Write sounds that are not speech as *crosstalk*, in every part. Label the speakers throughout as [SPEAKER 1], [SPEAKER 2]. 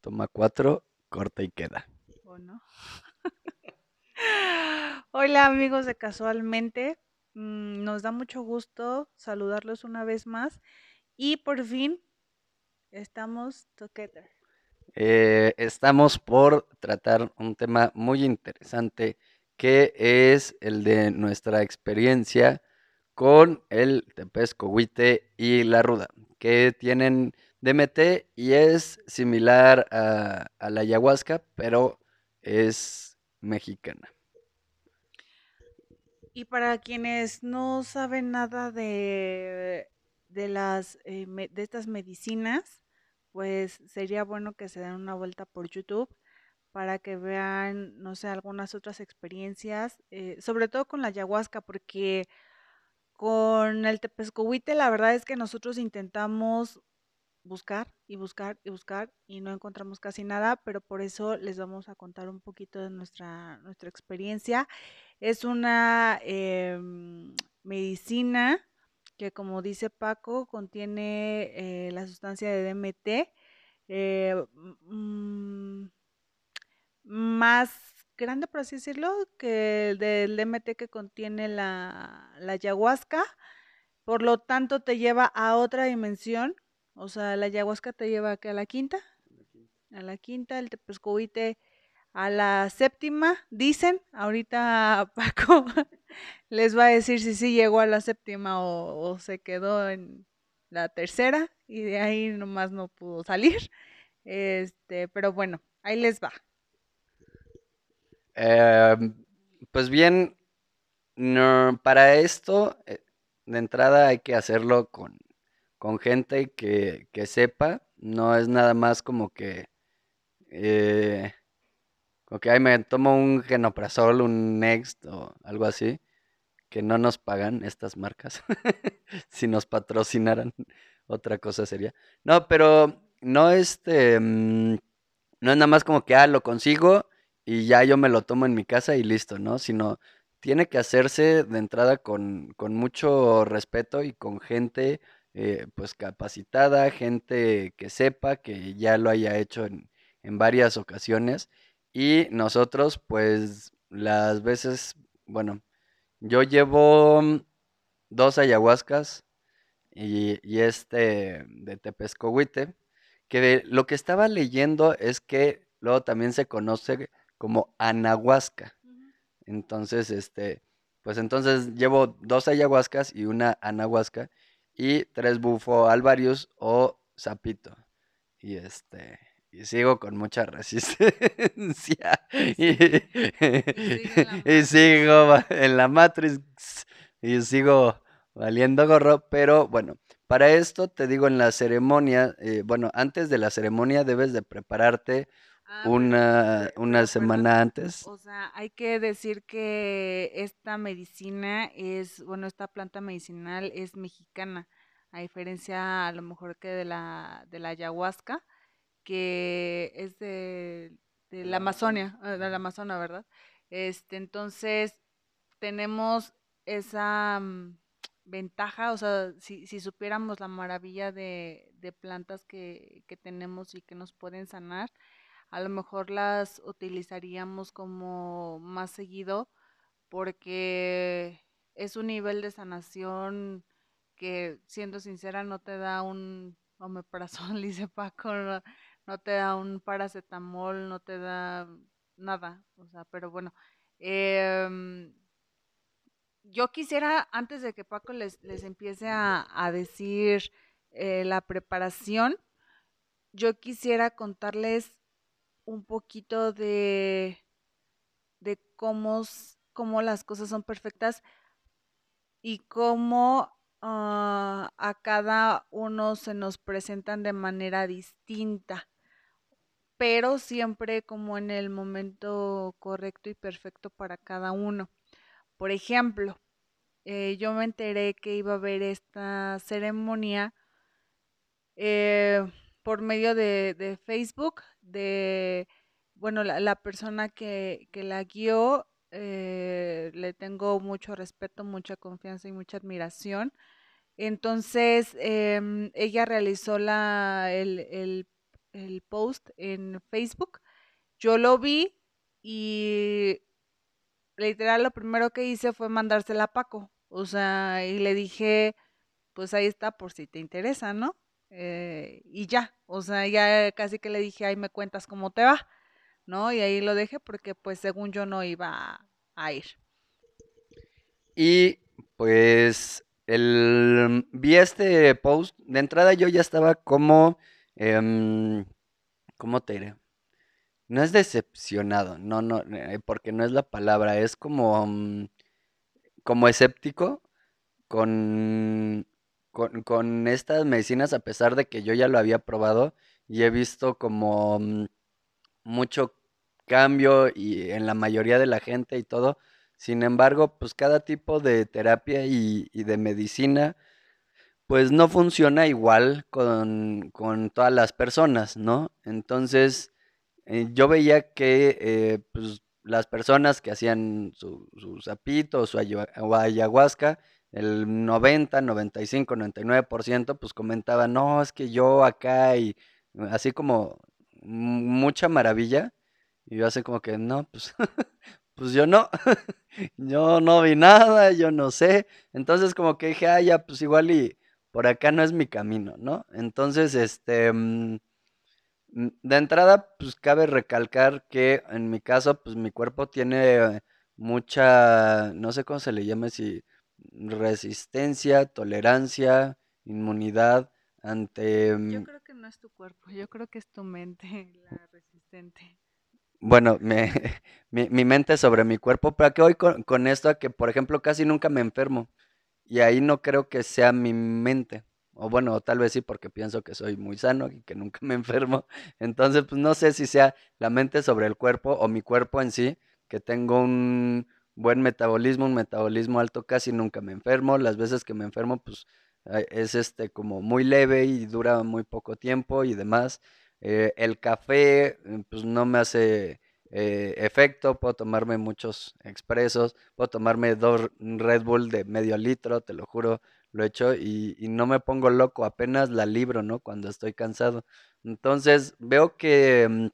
[SPEAKER 1] Toma cuatro, corta y queda.
[SPEAKER 2] ¿O no? *laughs* Hola amigos de Casualmente. Mm, nos da mucho gusto saludarlos una vez más. Y por fin estamos together.
[SPEAKER 1] Eh, estamos por tratar un tema muy interesante que es el de nuestra experiencia con el tepescohuite y la ruda, que tienen DMT y es similar a, a la ayahuasca, pero es mexicana.
[SPEAKER 2] Y para quienes no saben nada de, de las eh, de estas medicinas, pues sería bueno que se den una vuelta por YouTube para que vean, no sé, algunas otras experiencias, eh, sobre todo con la ayahuasca, porque con el tepezcohuite la verdad es que nosotros intentamos buscar y buscar y buscar y no encontramos casi nada, pero por eso les vamos a contar un poquito de nuestra, nuestra experiencia. Es una em, medicina que, como dice Paco, contiene eh, la sustancia de DMT. eh, mm, más grande, por así decirlo, que el del DMT que contiene la, la ayahuasca. Por lo tanto, te lleva a otra dimensión. O sea, la ayahuasca te lleva a la quinta. A la quinta, el tepescohuite a la séptima, dicen. Ahorita *laughs* Paco les va a decir si sí llegó a la séptima o, o se quedó en la tercera y de ahí nomás no pudo salir. Este, pero bueno, ahí les va.
[SPEAKER 1] Em, pues bien, no, para esto, eh, de entrada hay que hacerlo con, con gente que, que sepa, no es nada más como que, eh, como que ay, me tomo un genoprazol, un Next o algo así, que no nos pagan estas marcas, *laughs* si nos patrocinaran, otra cosa sería. No, pero no este, mm, no es nada más como que, ah, lo consigo y ya yo me lo tomo en mi casa y listo, ¿no? Sino tiene que hacerse de entrada con, con mucho respeto y con gente eh, pues capacitada, gente que sepa, que ya lo haya hecho en, en varias ocasiones. Y nosotros, pues, las veces, bueno, yo llevo mm, dos ayahuascas y, y este de Tepezcohuite, que de- lo que estaba leyendo es que luego también se conoce como anahuasca. Entonces, este, pues entonces llevo dos ayahuascas y una anahuasca y tres bufo alvarius o sapito. Y este, y sigo con mucha *laughs* resistencia. *laughs* Y, y sigo en la Matrix y sigo valiendo gorro, pero bueno, para esto te digo en la ceremonia, eh, bueno, antes de la ceremonia debes de prepararte
[SPEAKER 2] Ah,
[SPEAKER 1] una, una
[SPEAKER 2] pero
[SPEAKER 1] semana antes.
[SPEAKER 2] o sea, hay que decir que esta medicina es, bueno, esta planta medicinal es mexicana, a diferencia a lo mejor que de la, de la ayahuasca, que es de, de la. Amazonia, eh, de la. Amazona, ¿verdad? Este, entonces, tenemos esa mm, ventaja, o sea, si, si supiéramos la maravilla de, de plantas que, que tenemos y que nos pueden sanar, a lo mejor las utilizaríamos como más seguido porque es un nivel de sanación que, siendo sincera, no te da un omeprazol, *laughs* dice Paco, no, te da un paracetamol, no te da nada, o sea, pero bueno. em, yo quisiera, antes de que Paco les, les empiece a, a decir eh, la preparación, yo quisiera contarles un poquito de, de cómo, cómo las cosas son perfectas y cómo ah, a cada uno se nos presentan de manera distinta, pero siempre como en el momento correcto y perfecto para cada uno. Por ejemplo, eh, yo me enteré que iba a haber esta ceremonia eh, por medio de, de Facebook, de, bueno, la, la persona que, que la guió, eh, le tengo mucho respeto, mucha confianza y mucha admiración. Entonces, em, ella realizó la, el, el el post en Facebook. Yo lo vi y literal lo primero que hice fue mandársela a Paco. O sea, y le dije, pues ahí está por si te interesa, ¿no? Eh, y ya, o sea, ya casi que le dije, ahí me cuentas cómo te va, ¿no? Y ahí lo dejé porque pues según yo no iba a ir.
[SPEAKER 1] Y pues el, vi este post, de entrada yo ya estaba como, em, ¿cómo te diré? No es decepcionado, no, no, eh, porque no es la palabra, es como, mm, como escéptico con, con, con estas medicinas, a pesar de que yo ya lo había probado y he visto como mm, mucho cambio y en la mayoría de la gente y todo. Sin embargo, pues cada tipo de terapia y, y de medicina, pues no funciona igual con, con todas las personas, ¿no? Entonces, eh, yo veía que eh, pues, las personas que hacían su, su sapito su ayahuasca, el 90, 95, 99%, pues comentaban, no, es que yo acá y así como mucha maravilla. Y yo así como que, no, pues, *laughs* pues yo no, *laughs* yo no vi nada, yo no sé. Entonces como que dije, ah, ya, pues igual y por acá no es mi camino, ¿no? Entonces, este, mm, mm, de entrada, pues cabe recalcar que en mi caso, pues mi cuerpo tiene mucha, no sé cómo se le llama, si resistencia, tolerancia, inmunidad ante...
[SPEAKER 2] Yo
[SPEAKER 1] mm,
[SPEAKER 2] creo que no es tu cuerpo, yo creo que es tu mente *laughs* la resistente.
[SPEAKER 1] Bueno, me, *laughs* mi, mi mente sobre mi cuerpo, pero que hoy con, con esto a que, por ejemplo, casi nunca me enfermo. Y ahí no creo que sea mi mente. O bueno, tal vez sí porque pienso que soy muy sano y que nunca me *laughs* enfermo. Entonces, pues no sé si sea la mente sobre el cuerpo o mi cuerpo en sí, que tengo un buen metabolismo, un metabolismo alto, casi nunca me enfermo. Las veces que me enfermo, pues eh, es este como muy leve y dura muy poco tiempo y demás. Eh, el café, eh, pues no me hace eh, efecto, puedo tomarme muchos expresos, puedo tomarme dos Red Bull de medio litro, te lo juro, lo he hecho y, y no me pongo loco, apenas la libro, ¿no? Cuando estoy cansado. Entonces veo que mm,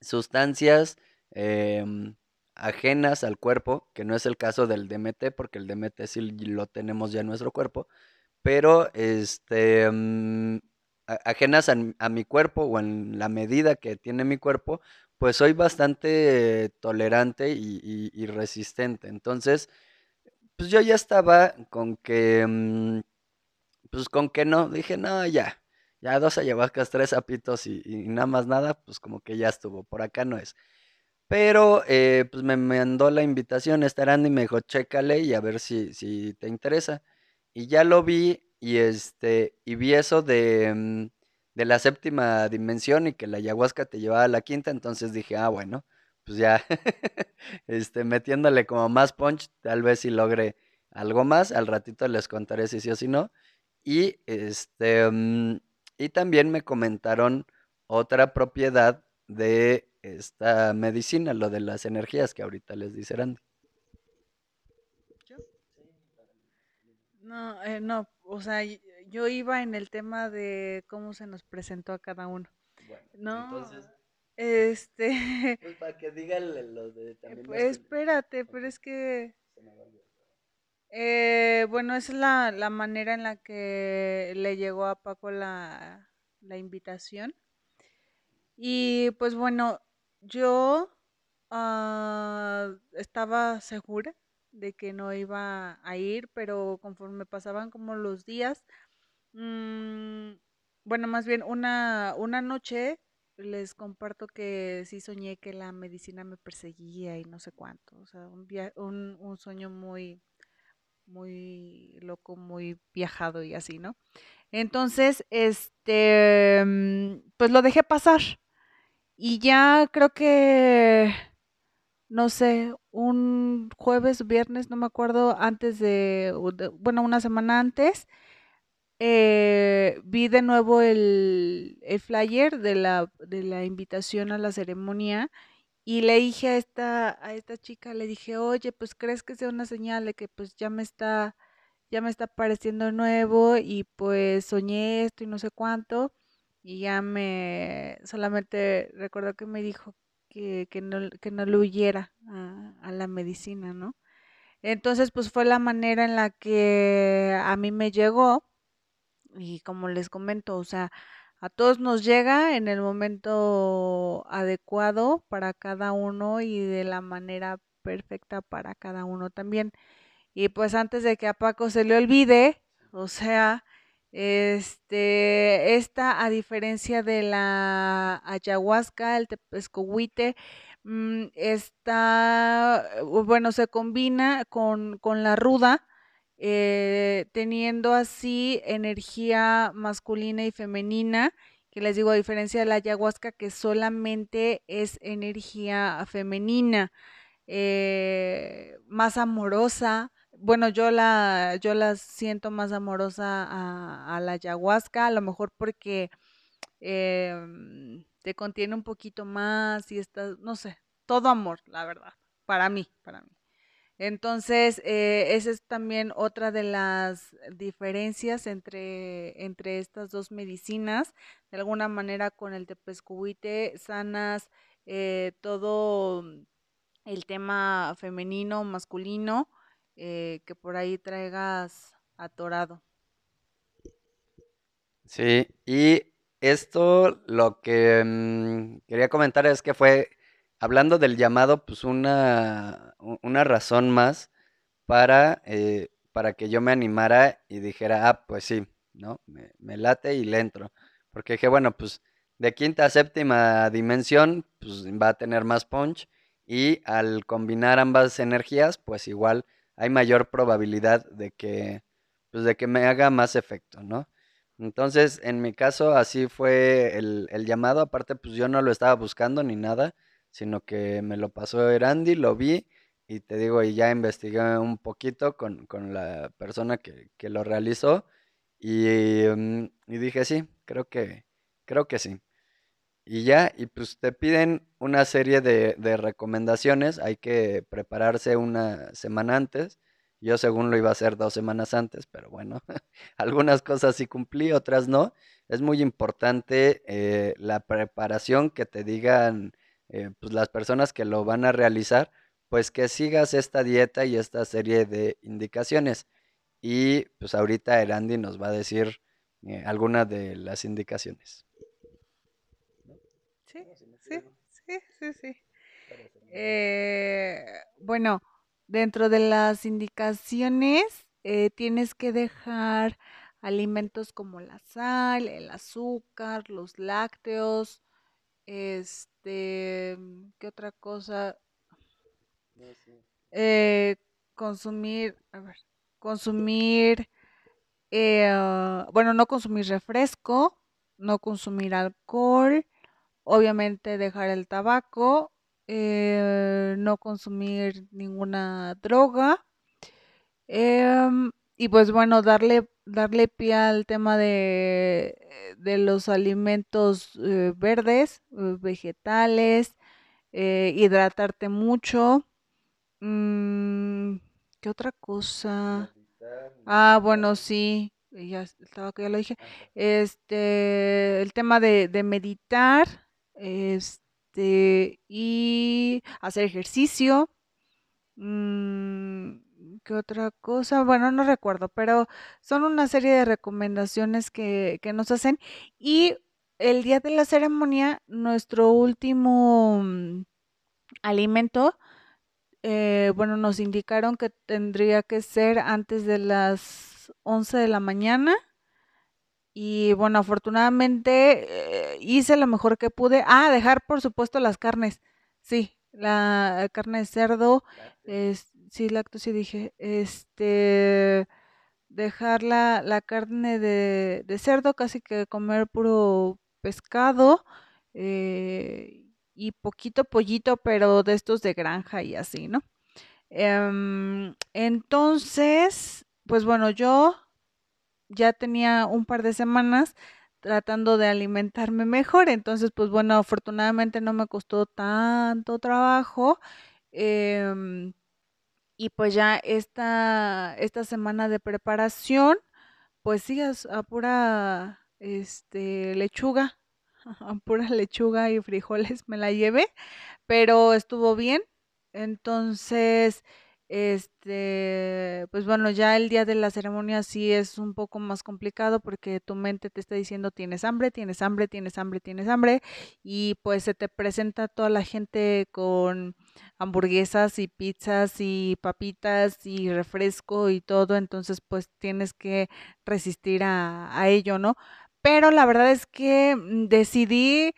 [SPEAKER 1] sustancias em, ajenas al cuerpo, que no es el caso del DMT, porque el DMT sí lo tenemos ya en nuestro cuerpo, pero este, mm, ajenas a, mi cuerpo o en la medida que tiene mi cuerpo, pues soy bastante tolerante y, resistente. Entonces, pues yo ya estaba con que, mm, pues con que no, dije, no, ya, ya dos ayahuascas, tres sapitos y, y nada más nada, pues como que ya estuvo, por acá no es. Pero eh, pues me mandó la invitación, estarán y me dijo, chécale y a ver si, si te interesa. Y ya lo vi y este, y vi eso de, mm, de la séptima dimensión y que la ayahuasca te llevaba a la quinta, entonces dije, ah, bueno, pues ya, *laughs* este, metiéndole como más punch, tal vez si logre algo más, al ratito les contaré si sí o si no. Y este, mm, y también me comentaron otra propiedad de esta medicina, lo de las energías que ahorita les dice Randy.
[SPEAKER 2] ¿Yo? No, eh, no, o sea, yo iba en el tema de cómo se nos presentó a cada uno.
[SPEAKER 1] Bueno,
[SPEAKER 2] No,
[SPEAKER 1] entonces,
[SPEAKER 2] este, *laughs*
[SPEAKER 1] pues para que digan los de también
[SPEAKER 2] pues
[SPEAKER 1] las
[SPEAKER 2] espérate, pero es que,
[SPEAKER 1] se me va a olvidar.
[SPEAKER 2] eh, bueno, esa es la, la manera en la que le llegó a Paco la, la invitación. Y pues bueno, yo ah, estaba segura de que no iba a ir, pero conforme pasaban como los días, mm, bueno, más bien una, una noche les comparto que sí soñé que la medicina me perseguía y no sé cuánto, o sea, un, via- un, un sueño muy, muy loco, muy viajado y así, ¿no? Entonces, este, mm, pues lo dejé pasar. Y ya creo que, no sé, un jueves, viernes, no me acuerdo, antes de, bueno, una semana antes, eh, vi de nuevo el, el flyer de la, de la invitación a la ceremonia y le dije a esta, a esta chica, le dije, oye, pues crees que sea una señal de que pues ya me está, ya me está apareciendo nuevo y pues soñé esto y no sé cuánto. Y ya me, solamente recuerdo que me dijo que, que no, que no le huyera a, a la medicina, ¿no? Entonces, pues fue la manera en la que a mí me llegó y como les comento, o sea, a todos nos llega en el momento adecuado para cada uno y de la manera perfecta para cada uno también. Y pues antes de que a Paco se le olvide, o sea, este, esta a diferencia de la ayahuasca, el tepescohuite, mm, está, bueno, se combina con, con la ruda, eh, teniendo así energía masculina y femenina, que les digo, a diferencia de la ayahuasca, que solamente es energía femenina, eh, más amorosa. Bueno, yo la, yo la siento más amorosa a, la ayahuasca, a lo mejor porque em, te contiene un poquito más y está, no sé, todo amor, la verdad, para mí, para mí. Entonces, eh, esa es también otra de las diferencias entre, entre estas dos medicinas. De alguna manera, con el tepescuite sanas eh, todo el tema femenino, masculino, eh, que por ahí traigas atorado.
[SPEAKER 1] Sí, y esto lo que mm, quería comentar es que fue, hablando del llamado, pues una, una razón más para, eh, para que yo me animara y dijera, ah, pues sí, ¿no? Me, me late y le entro. Porque dije, bueno, pues de quinta a séptima dimensión, pues va a tener más punch y al combinar ambas energías, pues igual hay mayor probabilidad de que, pues de que me haga más efecto, ¿no? Entonces, en mi caso, así fue el, llamado. Aparte, pues yo no lo estaba buscando ni nada, sino que me lo pasó Erandi, lo vi y te digo, y ya investigué un poquito con, con la persona que, que lo realizó y, mm, y dije, sí, creo que, creo que sí. Y ya, y pues te piden una serie de, recomendaciones, hay que prepararse una semana antes. Yo según lo iba a hacer dos semanas antes, pero bueno, *laughs* algunas cosas sí cumplí, otras no. Es muy importante eh, la preparación que te digan eh, pues las personas que lo van a realizar, pues que sigas esta dieta y esta serie de indicaciones. Y pues ahorita Erandi nos va a decir eh, algunas de las indicaciones.
[SPEAKER 2] Sí, sí, sí, sí, sí. Eh, bueno, dentro de las indicaciones eh, tienes que dejar alimentos como la sal, el azúcar, los lácteos, este, ¿qué otra cosa? Eh, consumir, a ver, consumir, eh, bueno, no consumir refresco, no consumir alcohol, obviamente dejar el tabaco, eh, no consumir ninguna droga. em, y pues bueno, darle, darle pie al tema de, de los alimentos eh, verdes, eh, vegetales, eh, hidratarte mucho. Mm, ¿qué otra cosa? Ah, bueno, sí, eh, ya estaba que ya lo dije. Este, el tema de, de meditar, este, y hacer ejercicio. mm, ¿qué otra cosa? Bueno, no recuerdo, pero son una serie de recomendaciones que, que nos hacen. Y el día de la ceremonia, nuestro último mm, alimento eh, bueno, nos indicaron que tendría que ser antes de las 11 de la mañana y bueno, afortunadamente eh, hice lo mejor que pude. Ah, dejar por supuesto las carnes. Sí, la carne de cerdo, es, sí, lácteos sí dije, este, dejar la, la carne de, de cerdo, casi que comer puro pescado eh, y poquito pollito, pero de estos de granja y así, ¿no? Em, entonces, pues bueno, yo ya tenía un par de semanas tratando de alimentarme mejor, entonces, pues bueno, afortunadamente no me costó tanto trabajo. em, y pues ya esta, esta semana de preparación, pues sí, a pura este, lechuga, *laughs* pura lechuga y frijoles me la llevé, pero estuvo bien. Entonces, este, pues bueno, ya el día de la ceremonia sí es un poco más complicado porque tu mente te está diciendo tienes hambre, tienes hambre, tienes hambre, tienes hambre y pues se te presenta toda la gente con hamburguesas y pizzas y papitas y refresco y todo, entonces pues tienes que resistir a, a ello, ¿no? Pero la verdad es que mm, decidí,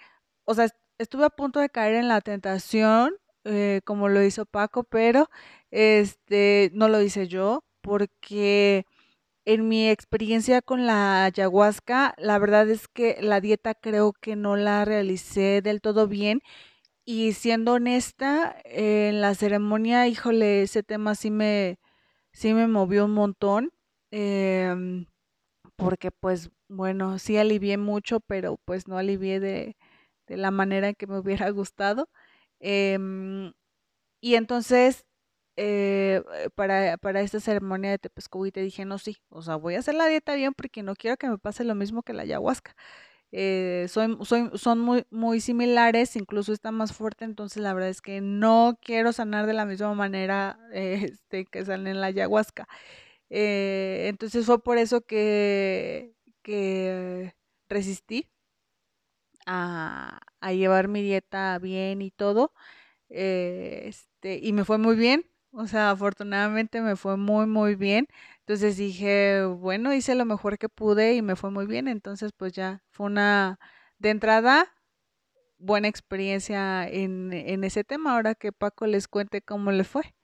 [SPEAKER 2] o sea, estuve a punto de caer en la tentación, eh, como lo hizo Paco, pero este no lo hice yo, porque en mi experiencia con la ayahuasca, la verdad es que la dieta creo que no la realicé del todo bien. Y siendo honesta, en la ceremonia, híjole, ese tema sí me, sí me movió un montón. em, porque pues bueno, sí alivié mucho, pero pues no alivié de, de la manera en que me hubiera gustado. Em, y entonces, eh, eh, para, para esta ceremonia de Tepescoví te dije, no, sí, o sea, voy a hacer la dieta bien porque no quiero que me pase lo mismo que la ayahuasca. Eh, soy, son muy, muy similares, incluso está más fuerte, entonces la verdad es que no quiero sanar de la misma manera *laughs* este, que sale en la ayahuasca. Eh, entonces fue por eso que, que resistí a, a llevar mi dieta bien y todo. eh, este, y me fue muy bien. O sea, afortunadamente me fue muy, muy bien. Entonces dije, bueno, hice lo mejor que pude y me fue muy bien. Entonces, pues ya fue una, de entrada, buena experiencia en, en ese tema. Ahora que Paco les cuente cómo le fue.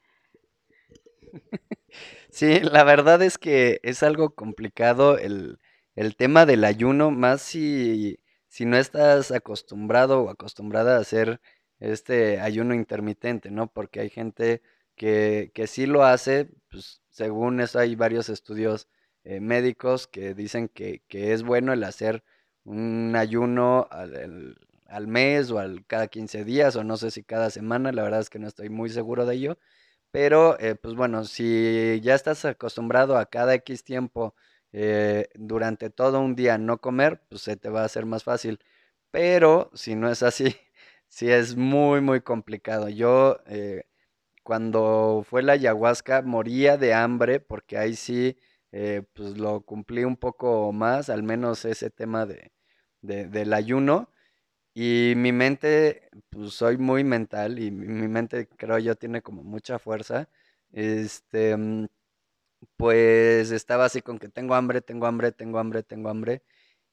[SPEAKER 1] Sí, la verdad es que es algo complicado el, el tema del ayuno, más si, si no estás acostumbrado o acostumbrada a hacer este ayuno intermitente, ¿no? Porque hay gente que, que sí lo hace, pues según eso hay varios estudios eh, médicos que dicen que, que es bueno el hacer un ayuno al, al mes o al cada 15 días o no sé si cada semana, la verdad es que no estoy muy seguro de ello pero, eh, pues bueno, si ya estás acostumbrado a cada X tiempo eh, durante todo un día no comer, pues se te va a hacer más fácil. Pero si no es así, *laughs* sí es muy, muy complicado. Yo, eh, cuando fue la ayahuasca, moría de hambre porque ahí sí, eh, pues lo cumplí un poco más, al menos ese tema de, de- del ayuno. Y mi mente, pues soy muy mental y mi mi mente creo yo tiene como mucha fuerza. Este, mm, pues estaba así con que tengo hambre, tengo hambre, tengo hambre, tengo hambre.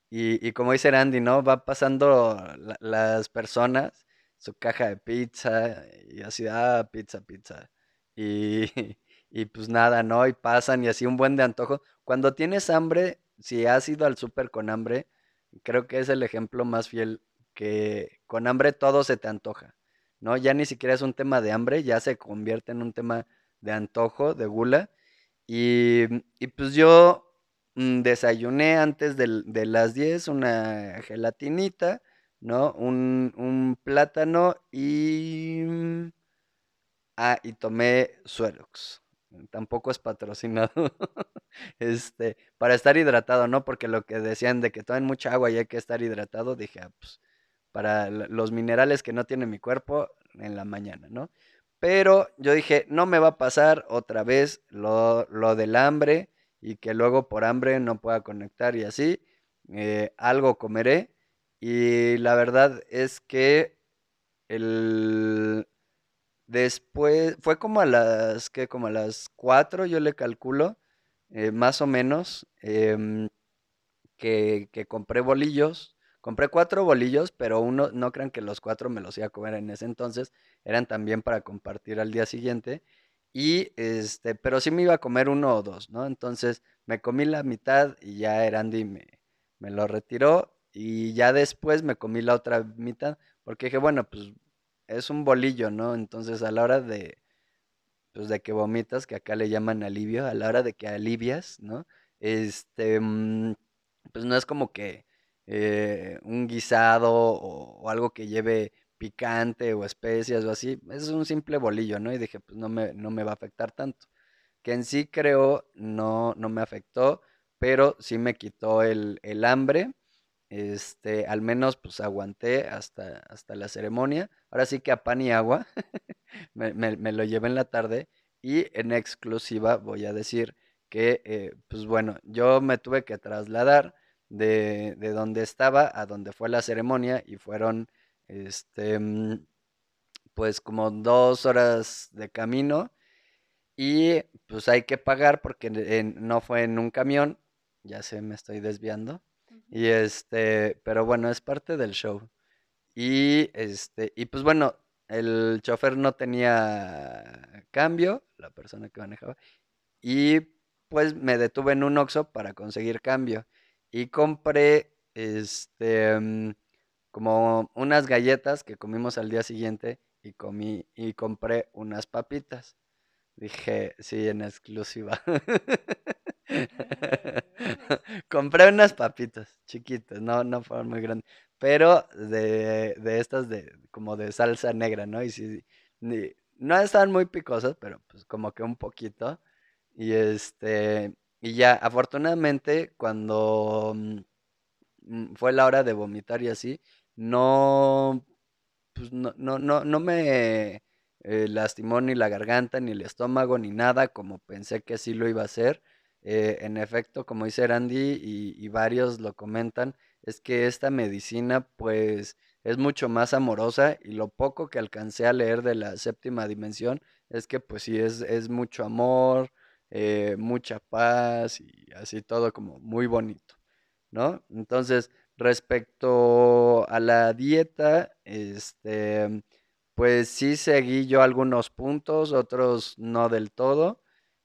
[SPEAKER 1] Y, y como dice Randy, ¿no? Va pasando la- las personas, su caja de pizza y así, ah, pizza, pizza. Y, *laughs* y pues nada, ¿no? Y pasan y así un buen de antojo. Cuando tienes hambre, si has ido al súper con hambre, creo que es el ejemplo más fiel que con hambre todo se te antoja, ¿no? Ya ni siquiera es un tema de hambre, ya se convierte en un tema de antojo, de gula. Y, pues yo mm, desayuné antes de las 10 una gelatinita, ¿no? Un, un plátano y... mm, Ah, y tomé Suerox. Tampoco es patrocinado. *laughs* Este, para estar hidratado, ¿no? Porque lo que decían de que tomen mucha agua y hay que estar hidratado, dije, ah, pues, para los minerales que no tiene mi cuerpo en la mañana, ¿no? Pero yo dije, no me va a pasar otra vez lo, lo del hambre y que luego por hambre no pueda conectar y así, eh, algo comeré. Y la verdad es que el, Después, fue como a las, que Como a las 4 yo le calculo, eh, más o menos, em, que, que compré bolillos. Compré cuatro bolillos, pero uno, no crean que los cuatro me los iba a comer en ese entonces, eran también para compartir al día siguiente. Y este, pero sí me iba a comer uno o dos, ¿no? Entonces me comí la mitad y ya Erandi me, me lo retiró. Y ya después me comí la otra mitad, porque dije, bueno, pues es un bolillo, ¿no? Entonces a la hora de, pues de que vomitas, que acá le llaman alivio, a la hora de que alivias, ¿no? Este, mm, pues no es como que eh, un guisado o, algo que lleve picante o especias o así, es un simple bolillo, ¿no? Y dije, pues no me, no me va a afectar tanto. Que en sí creo no, no me afectó, pero sí me quitó el, el hambre este, al menos pues aguanté hasta, hasta la ceremonia. Ahora sí que a pan y agua *laughs* me, me, lo llevé en la tarde y en exclusiva voy a decir que, eh, pues bueno, yo me tuve que trasladar de, de, donde estaba a donde fue la ceremonia y fueron, este, mm, pues como dos horas de camino y pues hay que pagar porque no fue en un camión, ya sé, me estoy desviando. Y este, pero bueno, es parte del show. Y este, y pues bueno, el chofer no tenía cambio, la persona que manejaba, y pues me detuve en un Oxxo para conseguir cambio. Y compré este mm, como unas galletas que comimos al día siguiente y comí y compré unas papitas. Dije, sí, en exclusiva. *laughs* Compré unas papitas chiquitas, no, no fueron muy grandes, pero de, de estas de como de salsa negra, ¿no? Y sí, no estaban muy picosas, pero pues como que un poquito. Y este, y ya, afortunadamente, cuando mm, mm, fue la hora de vomitar y así, no, pues no, no, no, no me eh, lastimó ni la garganta, ni el estómago, ni nada, como pensé que sí lo iba a hacer. Eh, en efecto, como dice Randy y, varios lo comentan, es que esta medicina pues es mucho más amorosa y lo poco que alcancé a leer de la séptima dimensión es que pues sí es, es mucho amor, eh, mucha paz y así todo como muy bonito, ¿no? Entonces, respecto a la dieta, este pues sí seguí yo algunos puntos, otros no del todo.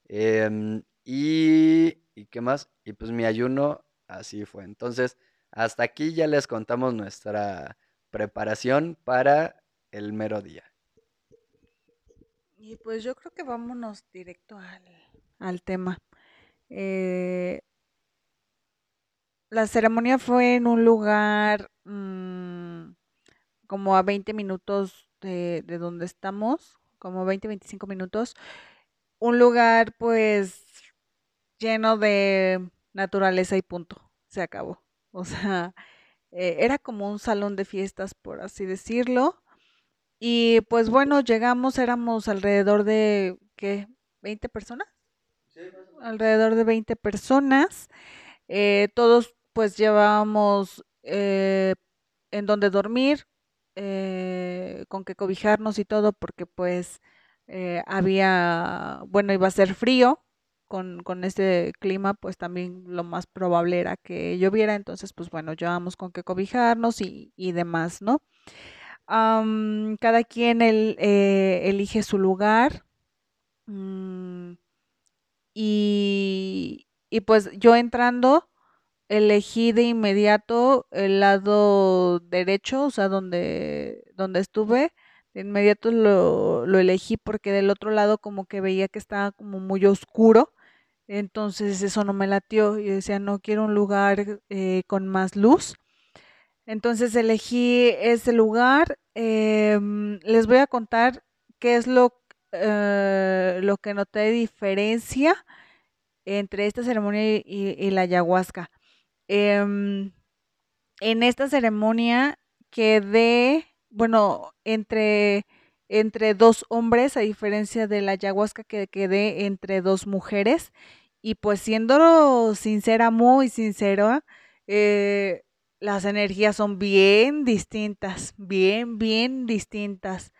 [SPEAKER 1] Em, y, ¿y qué más? Y pues mi ayuno así fue. Entonces, hasta aquí ya les contamos nuestra preparación para el mero día.
[SPEAKER 2] Y pues yo creo que vámonos directo al, tema. Eh, la ceremonia fue en un lugar mm, como a 20 minutos de, donde estamos, como 20, 25 minutos. Un lugar pues lleno de naturaleza y punto. Se acabó. O sea, eh, era como un salón de fiestas, por así decirlo. Y pues bueno, llegamos, éramos alrededor de, ¿qué? ¿20 personas? Alrededor de 20 personas. Eh, todos pues llevábamos eh, en donde dormir, eh, con que cobijarnos y todo, porque pues había, bueno, iba a ser frío, con, con este clima, pues también lo más probable era que lloviera, entonces pues bueno, llevamos con que cobijarnos y, y demás, ¿no? cada quien el, elige su lugar mm, y, y pues yo entrando, elegí de inmediato el lado derecho, o sea, donde, donde estuve. De inmediato lo, lo elegí porque del otro lado como que veía que estaba como muy oscuro. Entonces eso no me latió. y decía, no quiero un lugar eh, con más luz. Entonces elegí ese lugar. Em, les voy a contar qué es lo, eh, lo que noté diferencia entre esta ceremonia y, y la ayahuasca. Em, en esta ceremonia quedé, bueno, entre, entre dos hombres, a diferencia de la ayahuasca que quedé entre dos mujeres. Y pues siendo sincera, muy sincera, eh, las energías son bien distintas, bien, bien distintas.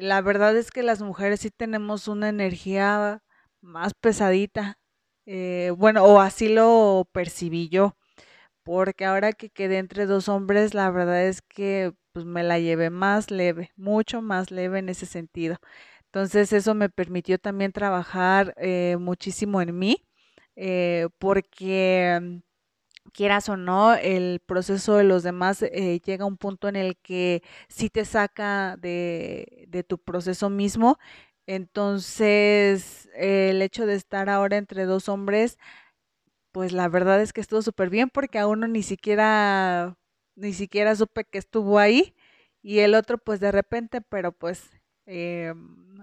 [SPEAKER 2] La verdad es que las mujeres sí tenemos una energía más pesadita. Eh, bueno, o así lo percibí yo porque ahora que quedé entre dos hombres, la verdad es que pues me la llevé más leve, mucho más leve en ese sentido. Entonces eso me permitió también trabajar eh, muchísimo en mí, eh, porque quieras o no, el proceso de los demás eh, llega a un punto en el que sí te saca de, tu proceso mismo. Entonces, el hecho de estar ahora entre dos hombres pues la verdad es que estuvo súper bien porque a uno ni siquiera, ni siquiera supe que estuvo ahí y el otro pues de repente, pero pues eh,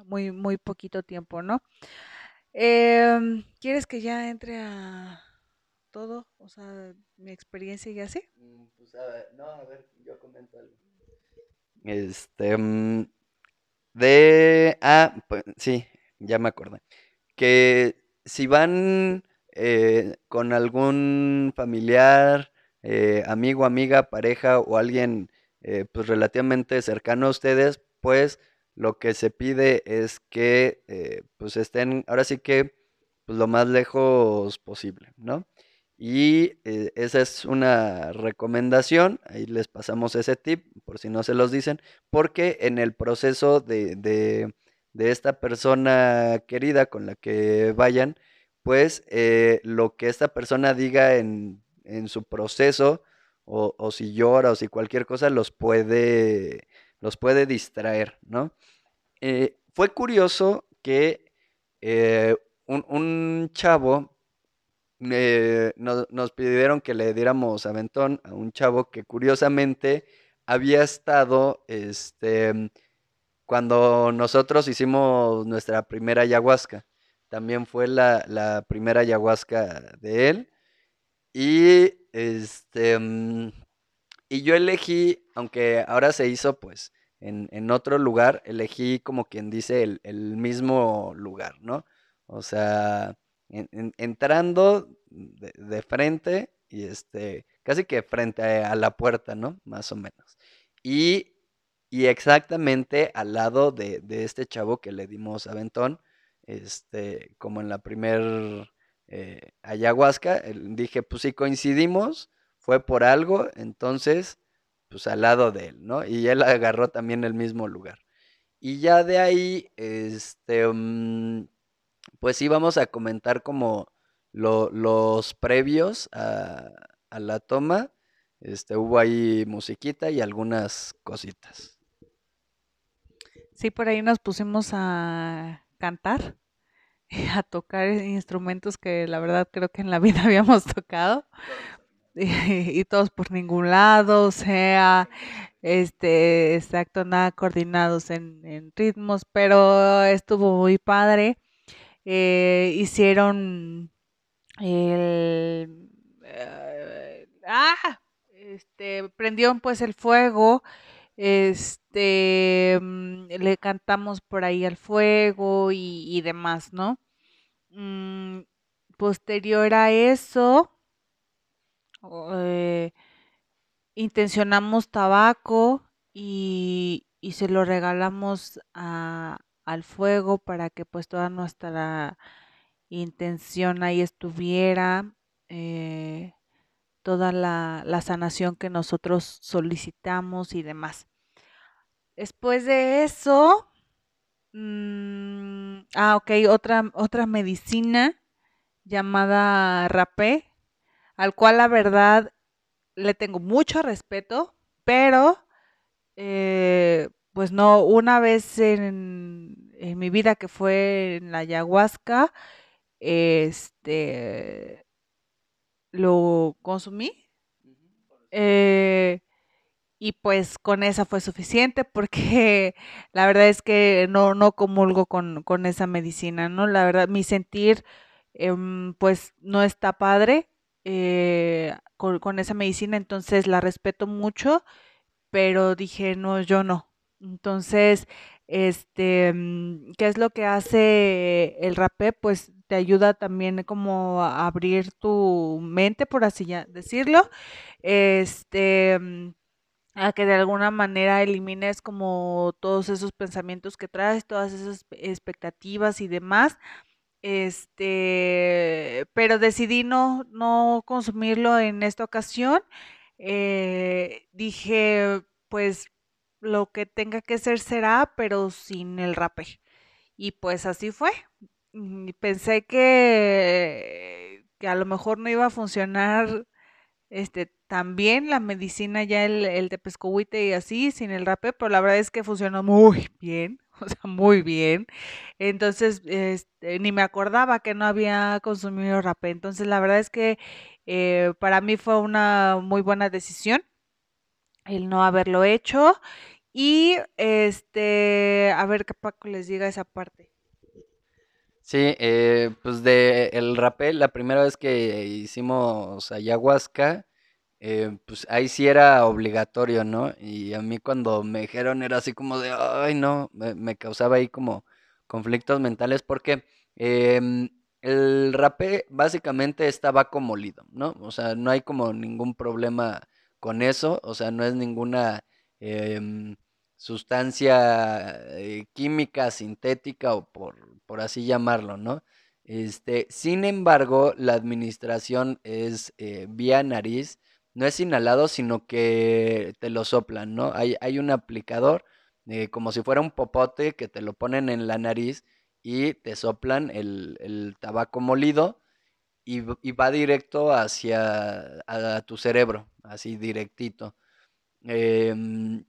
[SPEAKER 2] muy, muy poquito tiempo, ¿no? Em, ¿Quieres que ya entre a todo, o sea, mi experiencia y así.
[SPEAKER 1] Mm, pues a ver, no, a ver, yo comento algo. Este, mm, de, ah, pues sí, ya me acordé. Que si van eh, con algún familiar, eh, amigo, amiga, pareja o alguien eh, pues relativamente cercano a ustedes, pues lo que se pide es que pues estén, ahora sí que pues, lo más lejos posible, ¿no? Y esa es una recomendación, ahí les pasamos ese tip, por si no se los dicen, porque en el proceso de, de, de esta persona querida con la que vayan, pues eh, lo que esta persona diga en, su proceso, o, si llora o si cualquier cosa, los puede, los puede distraer, ¿no? Eh, fue curioso que eh, un, chavo nos pidieron que le diéramos aventón a un chavo que curiosamente había estado, este, cuando nosotros hicimos nuestra primera ayahuasca. También fue la, primera ayahuasca de él. Y este. Mm, y yo elegí, aunque ahora se hizo pues en, otro lugar, elegí como quien dice el, mismo lugar, ¿no? O sea, entrando de, frente y este, casi que frente a, la puerta, ¿no? Más o menos. Y, y exactamente al lado de, de, este chavo que le dimos aventón, este, como en la primer eh, ayahuasca, dije, pues si coincidimos, fue por algo, entonces, pues al lado de él, ¿no? Y él agarró también el mismo lugar. Y ya de ahí, este, mm, pues íbamos a comentar como los previos a, la toma. Este, hubo ahí musiquita y algunas cositas.
[SPEAKER 2] Sí, por ahí nos pusimos a cantar, *laughs* a tocar instrumentos que la verdad creo que en la vida *laughs* habíamos tocado. *laughs* Y, todos por ningún lado, o sea, este, exacto, nada coordinados en, ritmos, pero estuvo muy padre. Hicieron el... Eh, ah, este, prendieron pues el fuego este, mm, le cantamos por ahí al fuego y, demás, ¿no? Mm, posterior a eso, eh, intencionamos tabaco y, se lo regalamos al fuego para que pues toda nuestra intención ahí estuviera. Eh, toda la, sanación que nosotros solicitamos y demás. Después de eso, mm, ah, ok, otra, otra medicina llamada rapé, al cual la verdad le tengo mucho respeto, pero eh, pues no, una vez en, en, mi vida que fue en la ayahuasca, este, lo consumí. Eh, y pues con esa fue suficiente porque *laughs* la verdad es que no, no comulgo con, esa medicina, ¿no? La verdad, mi sentir em, pues no está padre eh, con, con, esa medicina, entonces la respeto mucho, pero dije, no, yo no. Entonces, este, mm, ¿qué es lo que hace el rapé? Pues te ayuda también como a abrir tu mente, por así decirlo, este, mm, a que de alguna manera elimines como todos esos pensamientos que traes, todas esas expectativas y demás. Este, pero decidí no, no consumirlo en esta ocasión. Eh, dije, pues lo que tenga que ser será, pero sin el rape. Y pues así fue. Mm, pensé que, que a lo mejor no iba a funcionar este también la medicina ya el, el de pescohuite y así sin el rape, pero la verdad es que funcionó muy *laughs* bien, o sea, muy bien. Entonces, este, ni me acordaba que no había consumido rape. Entonces, la verdad es que eh, para mí fue una muy buena decisión el no haberlo hecho. Y este, a ver qué Paco les diga esa parte.
[SPEAKER 1] Sí, eh, pues de el rapé, la primera vez que hicimos ayahuasca, eh, pues ahí sí era obligatorio, ¿no? Y a mí cuando me dijeron era así como de, ay, no, me, causaba ahí como conflictos mentales porque em, el rapé básicamente está vaco molido, ¿no? O sea, no hay como ningún problema con eso, o sea, no es ninguna em, sustancia eh, química, sintética o por, por así llamarlo, ¿no? Este, sin embargo, la administración es eh, vía nariz, no es inhalado, sino que te lo soplan, ¿no? Hay, hay un aplicador, eh, como si fuera un popote que te lo ponen en la nariz y te soplan el, el tabaco molido y, y va directo hacia a tu cerebro, así directito. Em,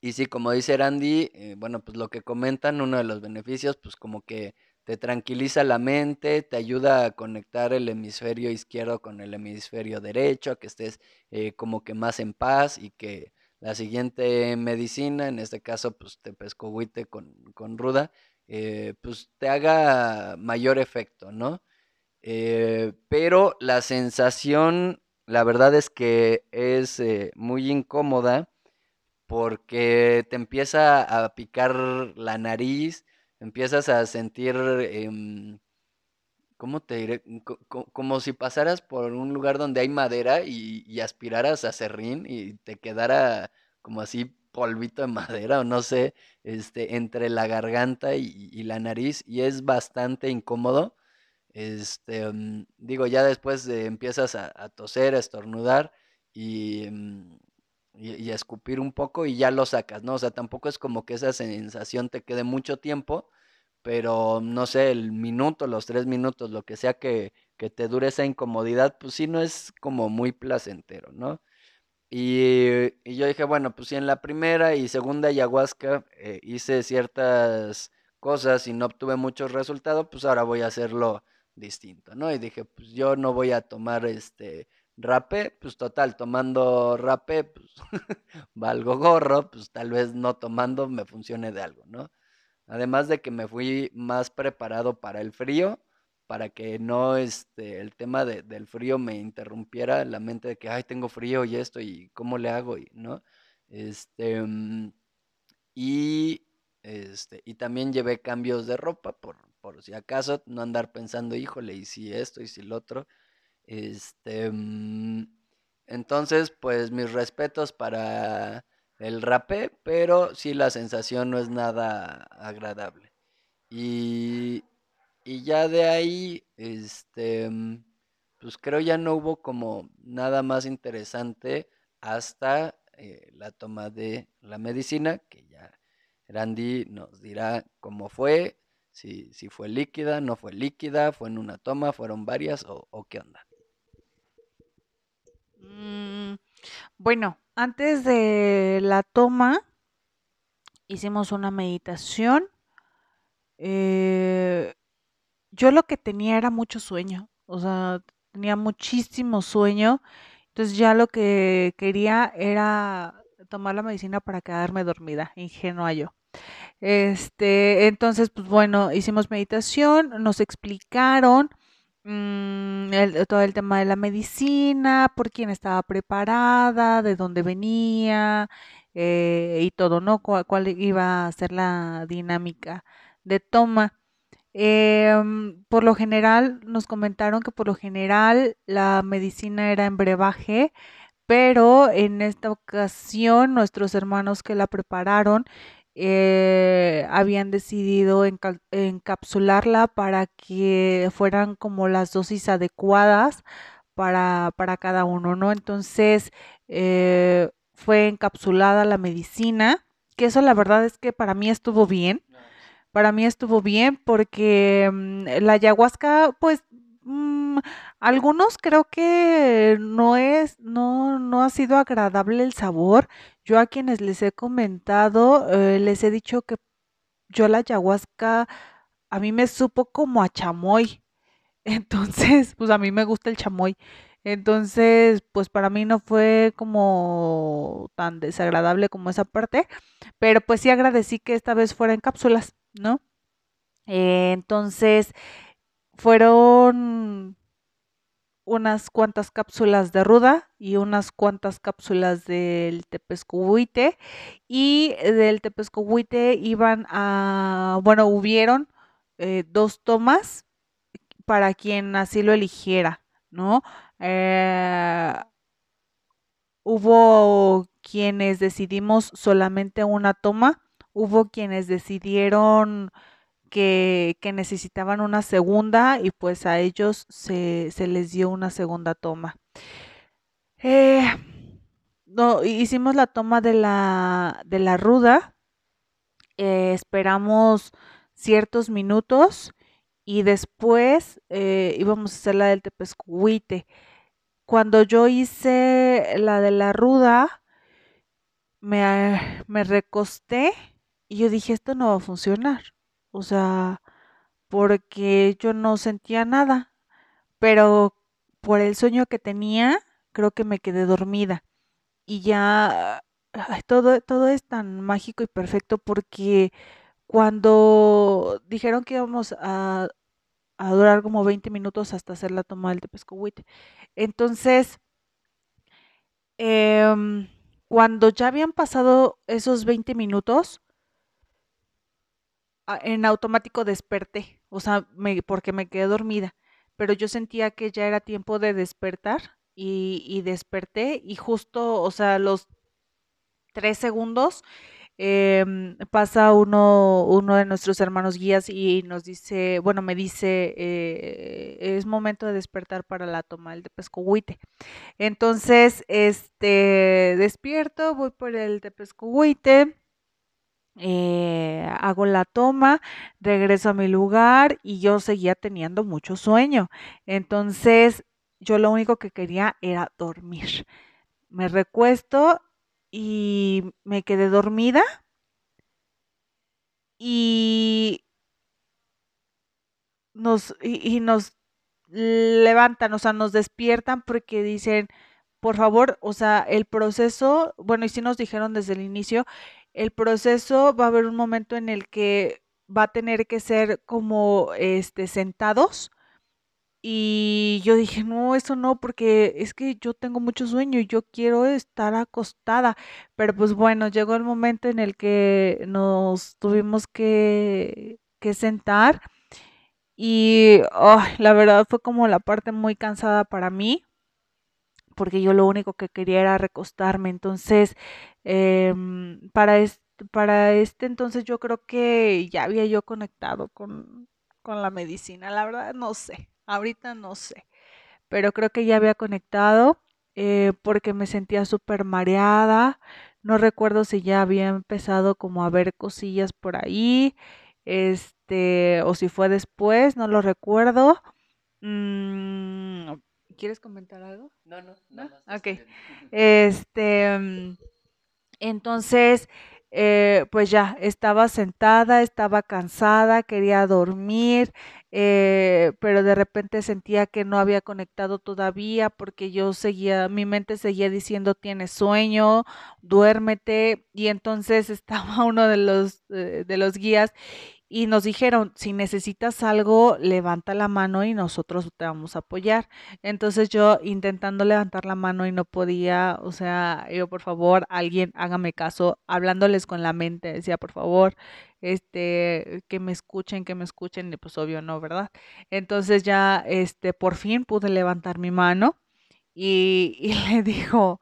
[SPEAKER 1] y sí, como dice Randy, eh, bueno, pues lo que comentan, uno de los beneficios, pues como que te tranquiliza la mente, te ayuda a conectar el hemisferio izquierdo con el hemisferio derecho, a que estés eh, como que más en paz y que la siguiente medicina, en este caso, pues te pescohuite con, con ruda, eh, pues te haga mayor efecto, ¿no? Pero la sensación, la verdad es que es eh, muy incómoda porque te empieza a picar la nariz, empiezas a sentir, em, ¿cómo te diré? Co- co- como si pasaras por un lugar donde hay madera y, y aspiraras a serrín y te quedara como así polvito de *laughs* madera o no sé, este, entre la garganta y, y la nariz y es bastante incómodo. Este, mm, digo, ya después eh, empiezas a, toser, a estornudar y, mm, y, y a escupir un poco y ya lo sacas, ¿no? O sea, tampoco es como que esa sensación te quede mucho tiempo, pero no sé, el minuto, los tres minutos, lo que sea que, que te dure esa incomodidad, pues sí no es como muy placentero, ¿no? Y, y yo dije, bueno, pues si en la primera y segunda ayahuasca eh, hice ciertas cosas y no obtuve muchos resultados, pues ahora voy a hacerlo distinto, ¿no? Y dije, pues yo no voy a tomar este rapé, pues total, tomando rapé, pues *laughs* valgo gorro, pues tal vez no tomando me funcione de algo, ¿no? Además de que me fui más preparado para el frío, para que no este, el tema de- del frío me interrumpiera la mente de que, ay, tengo frío y esto, y cómo le hago, ¿no? Este, mm, y, este, y también llevé cambios de ropa, por, por si acaso, no andar pensando, híjole, y si esto, y si lo otro. Este, mm, entonces, pues mis respetos para el rapé, pero sí la sensación no es nada agradable. Y, y ya de ahí, este, mm, pues creo ya no hubo como nada más interesante hasta eh, la toma de la medicina, que ya Randy nos dirá cómo fue, si, si fue líquida, no fue líquida, fue en una toma, fueron varias o, o qué onda.
[SPEAKER 2] Mm, bueno, antes de la toma hicimos una meditación. eh, yo lo que tenía era mucho sueño, o sea, tenía muchísimo sueño. Entonces ya lo que quería era tomar la medicina para quedarme dormida, ingenua yo. Este, entonces, pues bueno, hicimos meditación, nos explicaron mm, todo el tema de la medicina, por quién estaba preparada, de dónde venía eh, y todo, ¿no? Cuál, cuál iba a ser la dinámica de toma. Em, por lo general, nos comentaron que por lo general la medicina era en brebaje, pero en esta ocasión nuestros hermanos que la prepararon eh, habían decidido encapsularla para que fueran como las dosis adecuadas para, para cada uno, ¿no? Entonces eh, fue encapsulada la medicina, que eso la verdad es que para mí estuvo bien. Para mí estuvo bien porque mm, la ayahuasca, pues, mm, algunos creo que no es, no, no ha sido agradable el sabor. Yo a quienes les he comentado, eh, les he dicho que yo la ayahuasca a mí me supo como a chamoy. *laughs* Entonces, pues a mí me gusta el chamoy. Entonces, pues para mí no fue como tan desagradable como esa parte, pero pues sí agradecí que esta vez fuera en cápsulas, ¿no? Eh, entonces, fueron unas cuantas cápsulas de ruda y unas cuantas cápsulas del tepescohuite y del tepescohuite iban a, bueno, hubieron eh, dos tomas para quien así lo eligiera, ¿no? Eh, hubo quienes decidimos solamente una toma, hubo quienes decidieron que, necesitaban una segunda y pues a ellos se, se les dio una segunda toma. Eh, no, hicimos la toma de la, de la ruda, eh, esperamos ciertos minutos y después eh, íbamos a hacer la del tepescuite. Cuando yo hice la de la ruda, me, me recosté y yo dije, esto no va a funcionar. O sea, porque yo no sentía nada, pero por el sueño que tenía, creo que me quedé dormida. Y ya todo, todo es tan mágico y perfecto porque cuando dijeron que íbamos a, a durar como 20 minutos hasta hacer la toma del tepescohuite. Entonces, em, cuando ya habían pasado esos 20 minutos, en automático desperté, o sea, me, porque me quedé dormida, pero yo sentía que ya era tiempo de despertar y, desperté y justo, o sea, los tres segundos em, pasa uno, uno de nuestros hermanos guías y nos dice, bueno, me dice, eh, es momento de despertar para la toma del de pescohuite. Entonces, este, despierto, voy por el de pescohuite eh, hago la toma, regreso a mi lugar y yo seguía teniendo mucho sueño. Entonces, yo lo único que quería era dormir. Me recuesto y me quedé dormida y nos, y, y nos levantan, o sea, nos despiertan porque dicen, por favor, o sea, el proceso, bueno, y sí nos dijeron desde el inicio, el proceso va a haber un momento en el que va a tener que ser como este sentados. Y yo dije, no, eso no, porque es que yo tengo mucho sueño y yo quiero estar acostada. Pero pues bueno, llegó el momento en el que nos tuvimos que, que sentar. Y ay, la verdad fue como la parte muy cansada para mí, porque yo lo único que quería era recostarme. Entonces, em, para este, entonces yo creo que ya había yo conectado con, con la medicina. La verdad no sé, ahorita no sé, pero creo que ya había conectado eh, porque me sentía súper mareada. No recuerdo si ya había empezado como a ver cosillas por ahí, este, o si fue después, no lo recuerdo. Mm, ¿quieres comentar algo?
[SPEAKER 1] No, no,
[SPEAKER 2] ¿No?
[SPEAKER 1] más
[SPEAKER 2] Ok.
[SPEAKER 1] bien.
[SPEAKER 2] Este, mm, entonces, eh, pues ya, estaba sentada, estaba cansada, quería dormir, eh, pero de repente sentía que no había conectado todavía porque yo seguía, mi mente seguía diciendo, tienes sueño, duérmete, y entonces *laughs* estaba uno de los, eh, de los guías y nos dijeron, si necesitas algo, levanta la mano y nosotros te vamos a apoyar. Entonces yo intentando levantar la mano y no podía, o sea, yo por favor, alguien hágame caso, hablándoles con la mente, decía, por favor, este, que me escuchen, que me escuchen, y pues obvio no, ¿verdad? Entonces ya, este, por fin pude levantar mi mano y, *laughs* y le dijo,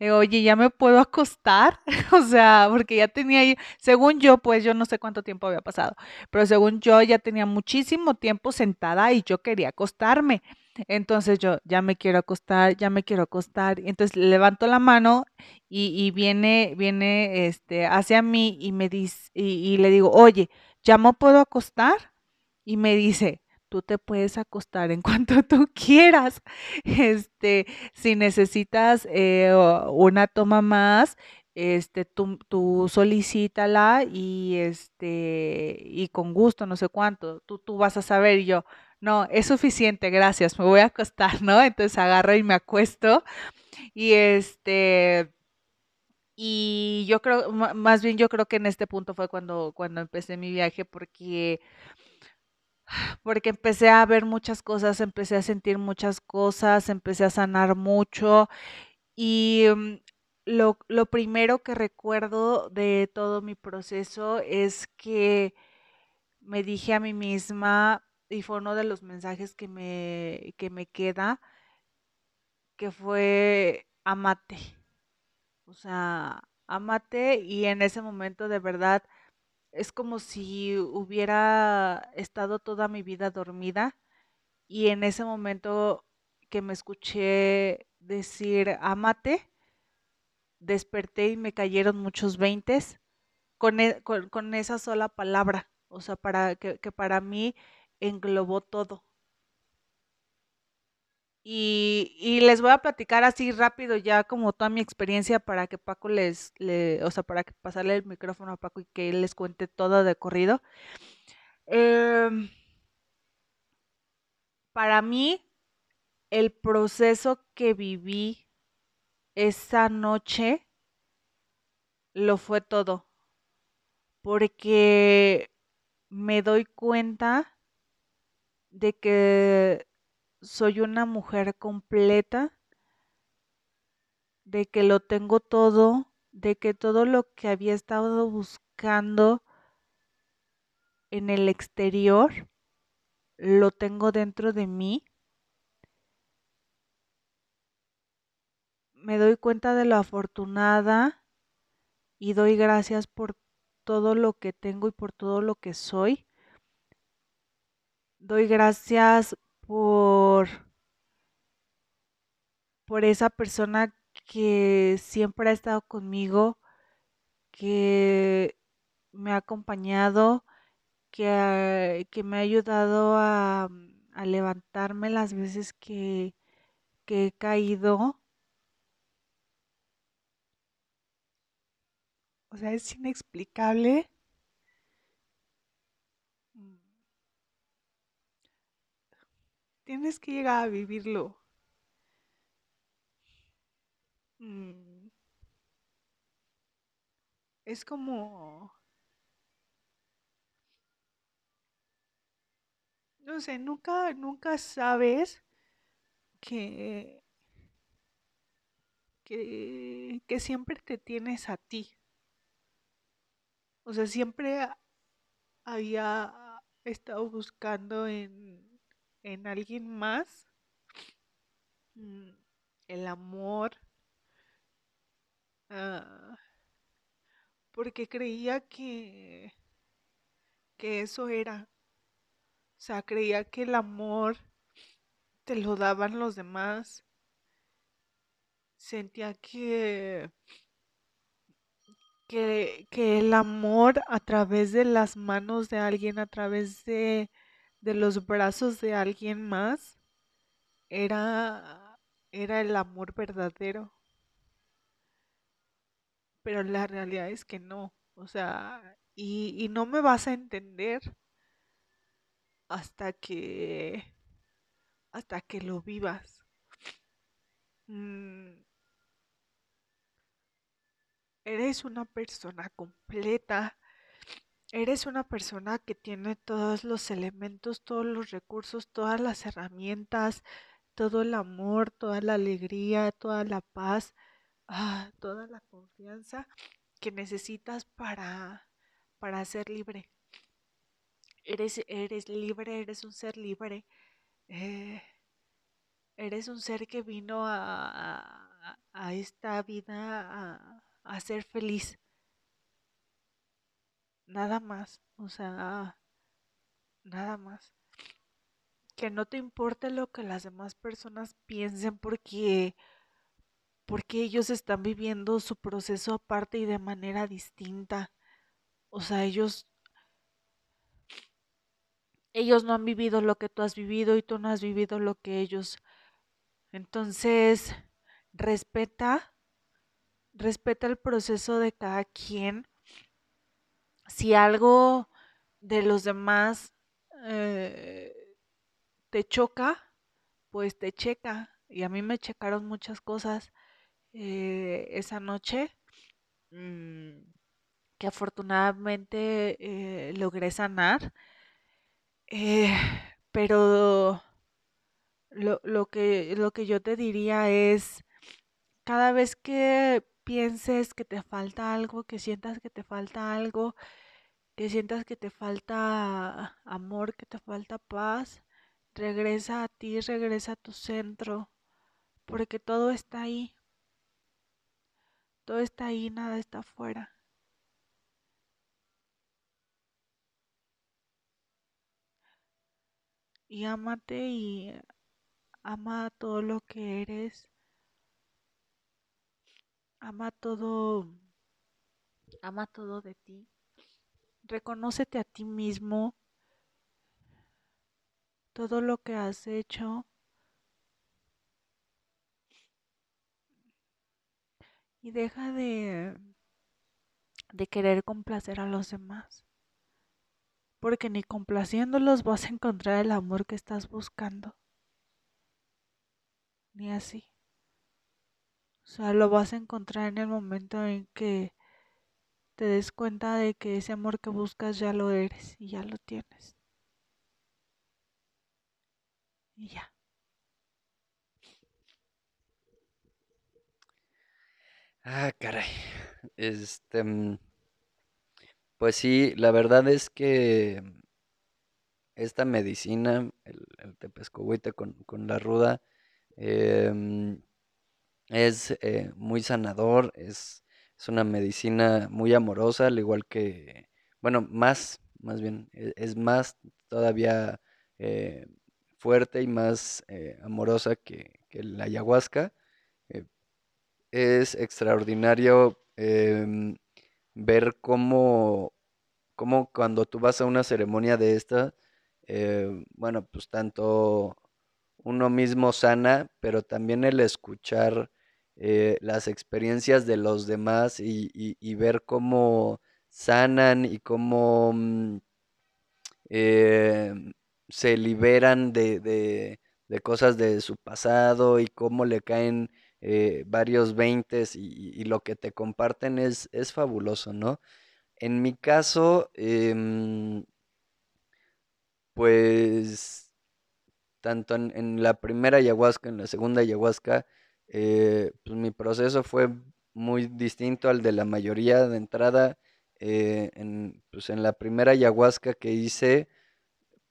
[SPEAKER 2] digo, oye, ¿ya me puedo acostar? *laughs* O sea, porque ya tenía según yo, pues yo no sé cuánto tiempo había pasado, pero según yo ya tenía muchísimo tiempo sentada y yo quería acostarme. Entonces yo, ya me quiero acostar, ya me quiero acostar. Entonces levanto la mano y, y viene, viene este, hacia mí y me dice, y, y le digo, oye, ¿ya me puedo acostar? Y me dice, tú te puedes acostar en *laughs* cuanto tú quieras. Este, si necesitas eh, una toma más, este, tú, tú solicítala y este, y con gusto, no sé cuánto, tú, tú vas a saber. Y yo, no, es suficiente, gracias, me voy a acostar, *laughs* ¿no? Entonces agarro y me acuesto. Y este, y yo creo, más bien yo creo que en este punto fue cuando, cuando empecé mi viaje, porque porque empecé a ver muchas cosas, empecé a sentir muchas cosas, empecé a sanar mucho y mm, lo, lo primero que recuerdo de todo mi proceso es que me dije a mí misma, y fue uno de los mensajes que me, que me queda, que fue amate. O sea, amate y en ese momento de verdad es como si hubiera estado toda mi vida dormida y en ese momento que me escuché decir amate, desperté y me cayeron muchos veintes con, e- con, con esa sola palabra. O sea, para que, que para mí englobó todo. Y, les voy a platicar así rápido ya como toda mi experiencia para que Paco les, le, o sea, para que pasarle el micrófono a Paco y que él les cuente todo de corrido. Em, para mí, el proceso que viví esa noche lo fue todo, porque me doy cuenta de que soy una mujer completa, de que lo tengo todo, de que todo lo que había estado buscando en el exterior lo tengo dentro de mí. Me doy cuenta de lo afortunada y doy gracias por todo lo que tengo y por todo lo que soy. Doy gracias por por esa persona que siempre ha estado conmigo, que me ha acompañado, que, que me ha ayudado a, a levantarme las veces que, que he caído. O sea, es inexplicable. Tienes que llegar a vivirlo. Mm, Es como, no sé, nunca, nunca sabes que, que, que siempre te tienes a ti. O sea, siempre había estado buscando en, en alguien más mm, el amor, ah, porque creía que, que eso era. O sea, creía que el amor te lo daban los demás. Sentía que, que, que el amor a través de las manos de alguien, a través de, de los brazos de alguien más, era, era el amor verdadero. Pero la realidad es que no. O sea, y, no me vas a entender hasta que, hasta que lo vivas. Mm, eres una persona completa, eres una persona que tiene todos los elementos, todos los recursos, todas las herramientas, todo el amor, toda la alegría, toda la paz, ah, toda la confianza que necesitas para, para ser libre. Eres, eres libre, eres un ser libre. eh, eres un ser que vino a, a- a esta vida a, a ser feliz. Nada más. O sea, nada más. Que no te importe lo que las demás personas piensen porque, porque ellos están viviendo su proceso aparte y de manera distinta. O sea, ellos, ellos no han vivido lo que tú has vivido y tú no has vivido lo que ellos. Entonces, respeta respeta el proceso de cada quien. Si algo de los demás eh, te choca, pues te checa. Y a mí me checaron muchas cosas eh, esa noche mm, que afortunadamente eh, logré sanar. Pero lo, lo que, lo que yo te diría es, cada vez que pienses que te falta algo, que sientas que te falta algo, que sientas que te falta amor, que te falta paz, regresa a ti, regresa a tu centro, porque todo está ahí, todo está ahí, nada está afuera. Y ámate y ama todo lo que eres, ama todo, ama todo de ti. Reconócete a ti mismo, todo lo que has hecho. Y deja de, de querer complacer a los demás. Porque ni complaciéndolos vas a encontrar el amor que estás buscando. Ni así. O sea, lo vas a encontrar en el momento en que te des cuenta de que ese amor que buscas ya lo eres y ya lo tienes. Y ya.
[SPEAKER 1] Ah, caray. Este, mm, pues sí, la verdad es que esta medicina, el, el tepescohuite con, con la ruda, em, es eh, muy sanador, es, es una medicina muy amorosa, al igual que, bueno, más, más bien, e- es más todavía eh, fuerte y más eh, amorosa que, que la ayahuasca. Es extraordinario em, ver cómo, cómo cuando tú vas a una ceremonia de esta, bueno, pues tanto uno mismo sana, pero también el escuchar eh, las experiencias de los demás y, y- ver cómo sanan y cómo mm, eh, se liberan de, de- de cosas de su pasado y cómo le caen eh, varios veintes y, y lo que te comparten es, es fabuloso, ¿no? En mi caso, em, pues tanto en, en la primera ayahuasca, en la segunda ayahuasca, eh, pues mi proceso fue muy distinto al de la mayoría de entrada. eh, en, pues en la primera ayahuasca que hice,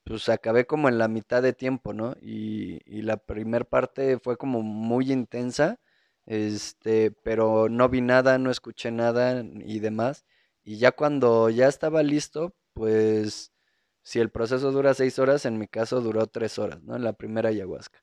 [SPEAKER 1] pues acabé como en la mitad de tiempo, ¿no? Y, y la primer parte fue como muy intensa, este, pero no vi nada, no escuché nada y demás. Y ya cuando ya estaba listo, pues si el proceso dura seis horas, en mi caso duró tres horas, ¿no? En la primera ayahuasca.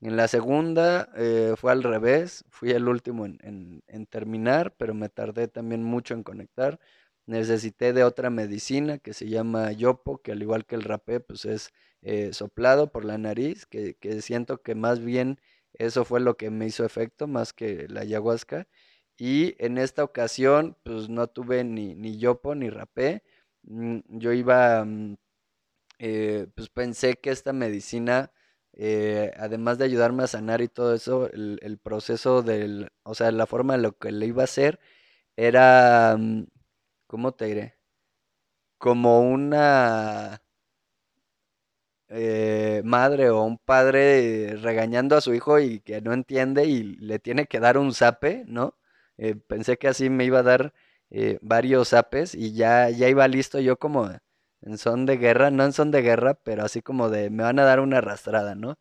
[SPEAKER 1] En la segunda eh, fue al revés, fui el último en, terminar, pero me tardé también mucho en conectar. Necesité de otra medicina que se llama yopo, que al igual que el rapé, pues es eh, soplado por la nariz, que, que siento que más bien eso fue lo que me hizo efecto, más que la ayahuasca. Y en esta ocasión, pues no tuve ni, ni yopo ni rapé. Mm, Yo iba, mm, eh, pues pensé que esta medicina, eh, además de ayudarme a sanar y todo eso, el, proceso del, o sea, la forma en lo que le iba a hacer era, mm, ¿cómo te diré? Como una eh, madre o un padre regañando a su hijo y que no entiende y le tiene que dar un zape, ¿no? Eh, pensé que así me iba a dar eh, varios zapes y ya, ya iba listo yo como en son de guerra, no en son de guerra, pero así como de me van a dar una arrastrada, ¿no?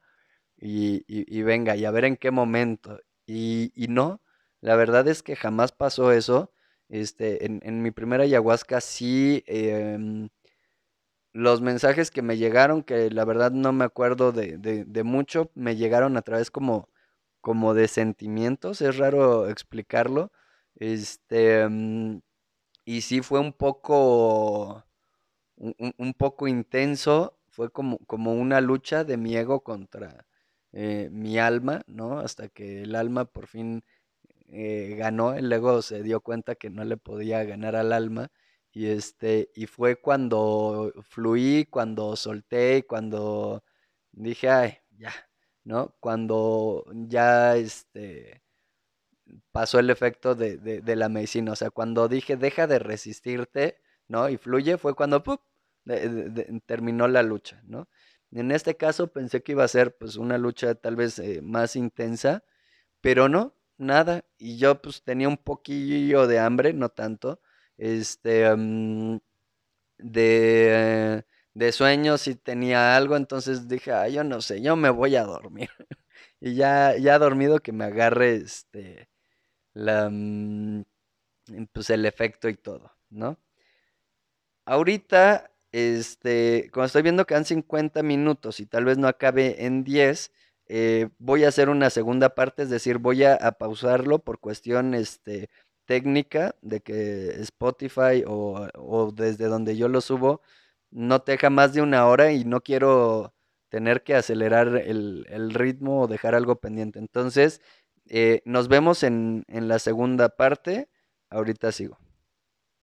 [SPEAKER 1] Y, y- venga, y a ver en qué momento. Y, y no, la verdad es que jamás pasó eso. Este, en, en mi primera ayahuasca sí, em, los mensajes que me llegaron, que la verdad no me acuerdo de, de- de mucho, me llegaron a través como, como de sentimientos, es raro explicarlo. Este, mm, y sí fue un poco, un, un- poco intenso, fue como, como una lucha de mi ego contra eh, mi alma, ¿no? Hasta que el alma por fin eh, ganó, el ego se dio cuenta que no le podía ganar al alma y este, y fue cuando fluí, cuando solté, cuando dije, ay, ya, ¿no? Cuando ya este pasó el efecto de, de, de la medicina, o sea, cuando dije deja de resistirte, ¿no? Y fluye, fue cuando ¡pup! Terminó la lucha, ¿no? En este caso pensé que iba a ser pues una lucha tal vez eh, más intensa, pero no, nada. Y yo pues tenía un poquillo de hambre, no tanto, este, mm, de, de sueño si tenía algo, entonces dije, yo no sé, yo me voy a dormir. *laughs* y ya, ya dormido que me agarre este, la, mm, pues el efecto y todo, ¿no? Ahorita este, cuando estoy viendo que dan 50 minutos y tal vez no acabe en 10, eh, voy a hacer una segunda parte, es decir, voy a, pausarlo por cuestión este, técnica de que Spotify o, desde donde yo lo subo no te deja más de una hora y no quiero tener que acelerar el, ritmo o dejar algo pendiente. Entonces, eh, nos vemos en, en la segunda parte. Ahorita sigo.